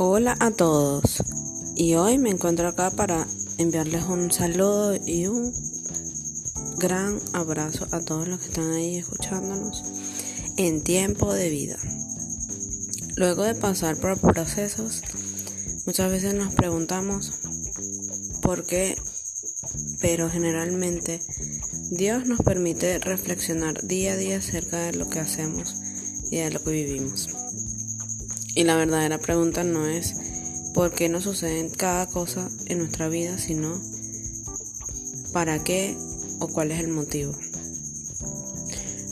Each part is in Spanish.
Hola a todos y hoy me encuentro acá para enviarles un saludo y un gran abrazo a todos los que están ahí escuchándonos en tiempo de vida. Luego de pasar por procesos, muchas veces nos preguntamos por qué, pero generalmente Dios nos permite reflexionar día a día acerca de lo que hacemos y de lo que vivimos. Y la verdadera pregunta no es por qué nos sucede cada cosa en nuestra vida, sino para qué o cuál es el motivo.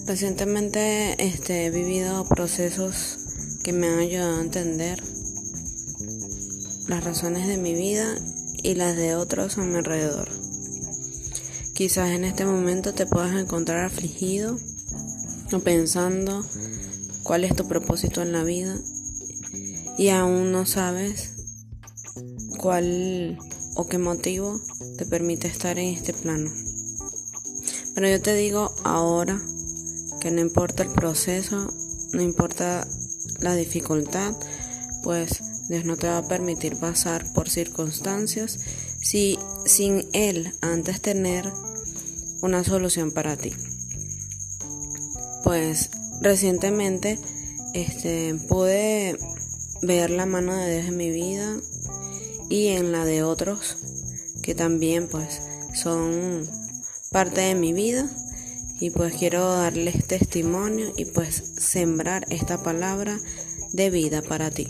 Recientemente este, he vivido procesos que me han ayudado a entender las razones de mi vida y las de otros a mi alrededor. Quizás en este momento te puedas encontrar afligido o pensando cuál es tu propósito en la vida y aún no sabes cuál o qué motivo te permite estar en este plano. Pero yo te digo ahora que no importa el proceso, no importa la dificultad, pues Dios no te va a permitir pasar por circunstancias si sin Él antes tener una solución para ti. Pues recientemente este, pude ver la mano de Dios en mi vida y en la de otros que también pues son parte de mi vida y pues quiero darles testimonio y pues sembrar esta palabra de vida para ti.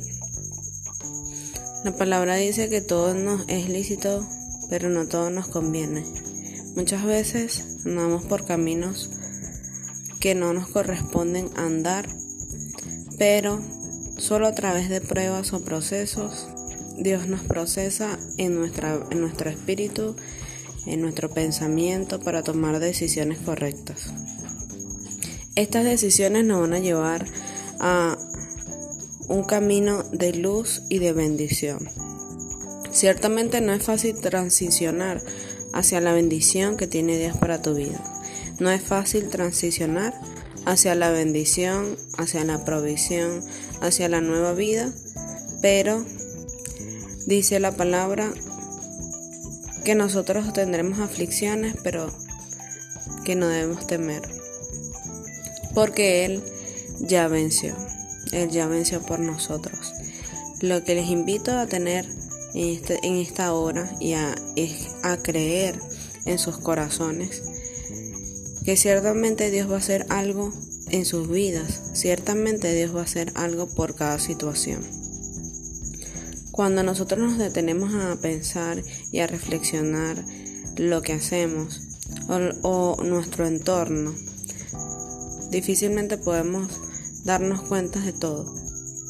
La palabra dice que todo nos es lícito, pero no todo nos conviene. Muchas veces andamos por caminos que no nos corresponden andar, pero Solo a través de pruebas o procesos, Dios nos procesa en, nuestra, en nuestro espíritu, en nuestro pensamiento para tomar decisiones correctas. Estas decisiones nos van a llevar a un camino de luz y de bendición. Ciertamente no es fácil transicionar hacia la bendición que tiene Dios para tu vida. No es fácil transicionar hacia la bendición, hacia la provisión, hacia la nueva vida, pero dice la palabra que nosotros tendremos aflicciones, pero que no debemos temer, porque Él ya venció, Él ya venció por nosotros. Lo que les invito a tener en, este, en esta hora y a, es a creer en sus corazones que ciertamente Dios va a hacer algo en sus vidas, ciertamente Dios va a hacer algo por cada situación. Cuando nosotros nos detenemos a pensar y a reflexionar lo que hacemos o, nuestro entorno, difícilmente podemos darnos cuenta de todo.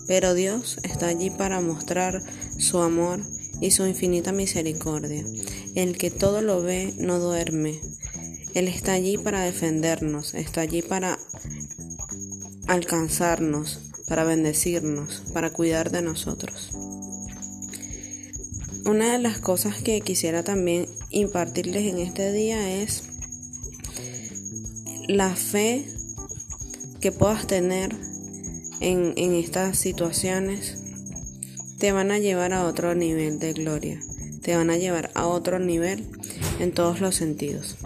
Pero Dios está allí para mostrar su amor y su infinita misericordia. El que todo lo ve no duerme, él está allí para defendernos, está allí para alcanzarnos, para bendecirnos, para cuidar de nosotros. Una de las cosas que quisiera también impartirles en este día es la fe que puedas tener en, estas situaciones te van a llevar a otro nivel de gloria, te van a llevar a otro nivel en todos los sentidos.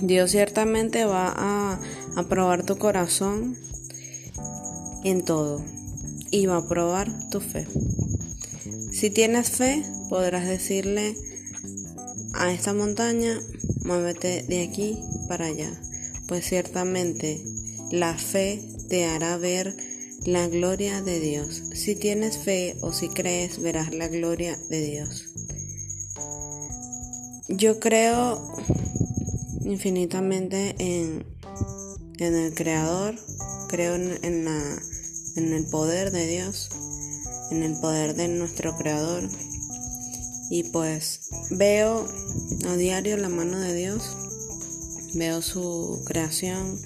Dios ciertamente va a, probar tu corazón en todo y va a probar tu fe. Si tienes fe, podrás decirle a esta montaña, muévete de aquí para allá, pues ciertamente la fe te hará ver la gloria de Dios. Si tienes fe o si crees, verás la gloria de Dios. Yo creo infinitamente en, en el Creador, creo en, la, en el poder de Dios, en el poder de nuestro Creador. Y pues veo a diario la mano de Dios, veo su creación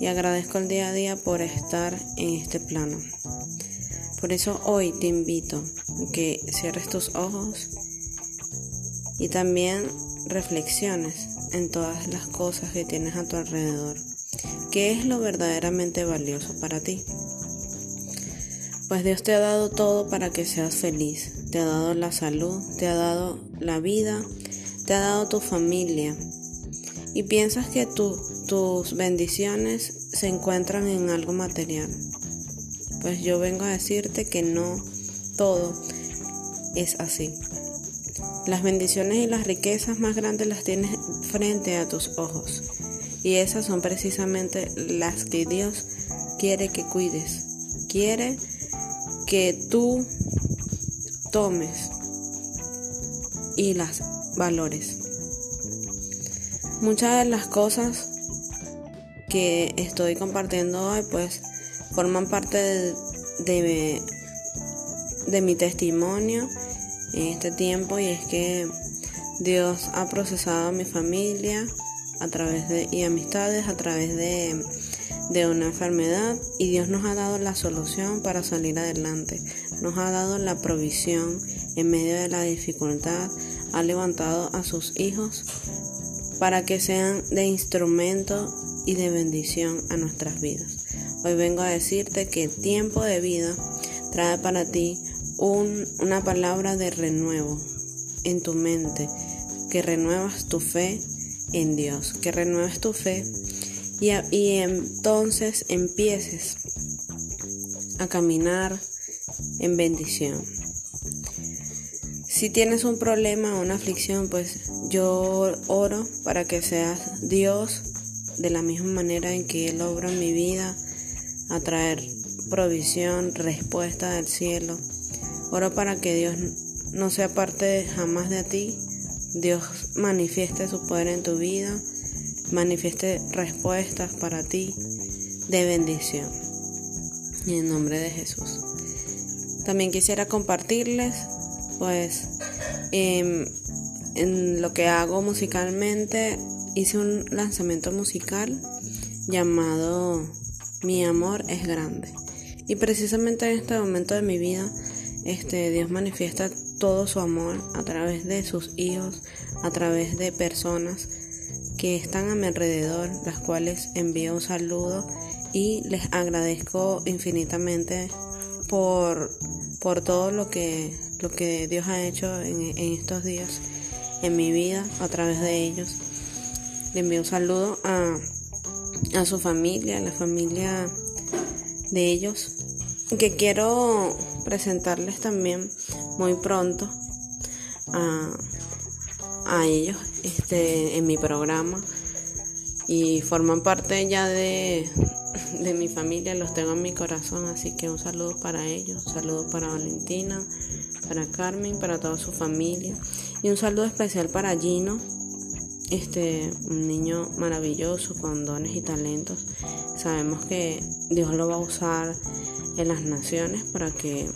y agradezco el día a día por estar en este plano. Por eso hoy te invito a que cierres tus ojos y también reflexiones en todas las cosas que tienes a tu alrededor. ¿Qué es lo verdaderamente valioso para ti? Pues Dios te ha dado todo para que seas feliz. Te ha dado la salud, te ha dado la vida, te ha dado tu familia. Y piensas que tus bendiciones se encuentran en algo material. Pues yo vengo a decirte que no todo es así. Las bendiciones y las riquezas más grandes las tienes frente a tus ojos. Y esas son precisamente las que Dios quiere que cuides. Quiere que tú tomes y las valores. Muchas de las cosas que estoy compartiendo hoy pues forman parte de, de, de mi testimonio en este tiempo y es que Dios ha procesado a mi familia a través de y amistades a través de de una enfermedad y Dios nos ha dado la solución para salir adelante. Nos ha dado la provisión en medio de la dificultad. Ha levantado a sus hijos para que sean de instrumento y de bendición a nuestras vidas. Hoy vengo a decirte que el tiempo de vida trae para ti una palabra de renuevo en tu mente, que renuevas tu fe en Dios, que renuevas tu fe y, entonces empieces a caminar en bendición. Si tienes un problema o una aflicción, pues yo oro para que seas Dios de la misma manera en que Él obra en mi vida, a traer provisión, respuesta del cielo. Oro para que Dios no sea parte jamás de ti, Dios manifieste su poder en tu vida manifieste respuestas para ti de bendición. En nombre de Jesús. También quisiera compartirles, pues, em, en lo que hago musicalmente, hice un lanzamiento musical llamado Mi amor es grande. Y precisamente en este momento de mi vida, este Dios manifiesta todo su amor a través de sus hijos, a través de personas que están a mi alrededor, las cuales envío un saludo y les agradezco infinitamente por, por todo lo que, lo que Dios ha hecho en, estos días en mi vida a través de ellos. Le envío un saludo a, a su familia, a la familia de ellos, que quiero presentarles también muy pronto a, a ellos este, en mi programa y forman parte ya de, de mi familia, los tengo en mi corazón, así que un saludo para ellos, un saludo para Valentina, para Carmen, para toda su familia y un saludo especial para Gino, este un niño maravilloso con dones y talentos. Sabemos que Dios lo va a usar en las naciones para que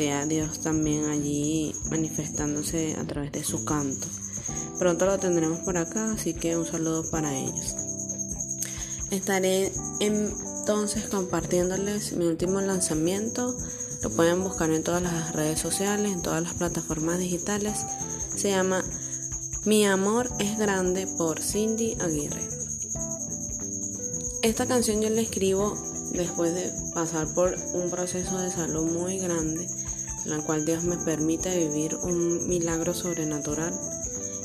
sea Dios también allí manifestándose a través de su canto. Pronto lo tendremos por acá, así que un saludo para ellos. Estaré entonces compartiéndoles mi último lanzamiento. Lo pueden buscar en todas las redes sociales, en todas las plataformas digitales. Se llama Mi amor es grande por Cindy Aguirre. Esta canción yo la escribo después de pasar por un proceso de salud muy grande, la cual Dios me permite vivir un milagro sobrenatural.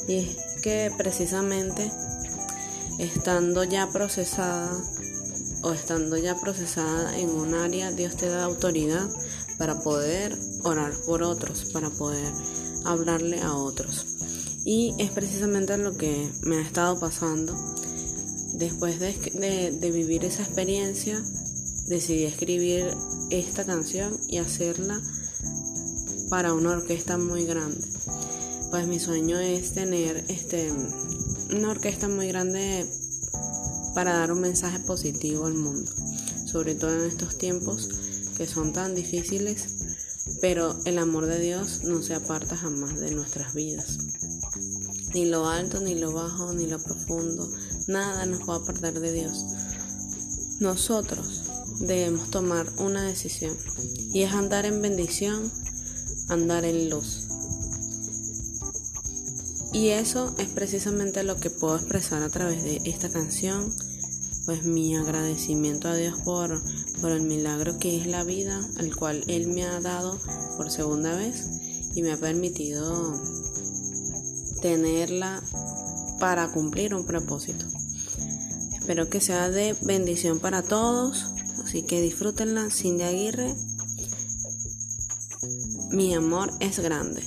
Y es que precisamente estando ya procesada o estando ya procesada en un área, Dios te da autoridad para poder orar por otros, para poder hablarle a otros. Y es precisamente lo que me ha estado pasando. Después de, de vivir esa experiencia, decidí escribir esta canción y hacerla para una orquesta muy grande. Pues mi sueño es tener este una orquesta muy grande para dar un mensaje positivo al mundo, sobre todo en estos tiempos que son tan difíciles, pero el amor de Dios no se aparta jamás de nuestras vidas. Ni lo alto, ni lo bajo, ni lo profundo, nada nos va a apartar de Dios. Nosotros debemos tomar una decisión y es andar en bendición, andar en luz. Y eso es precisamente lo que puedo expresar a través de esta canción pues mi agradecimiento a Dios por, por el milagro que es la vida, al cual Él me ha dado por segunda vez y me ha permitido tenerla para cumplir un propósito. Espero que sea de bendición para todos, así que disfrútenla. Cindy Aguirre, mi amor es grande.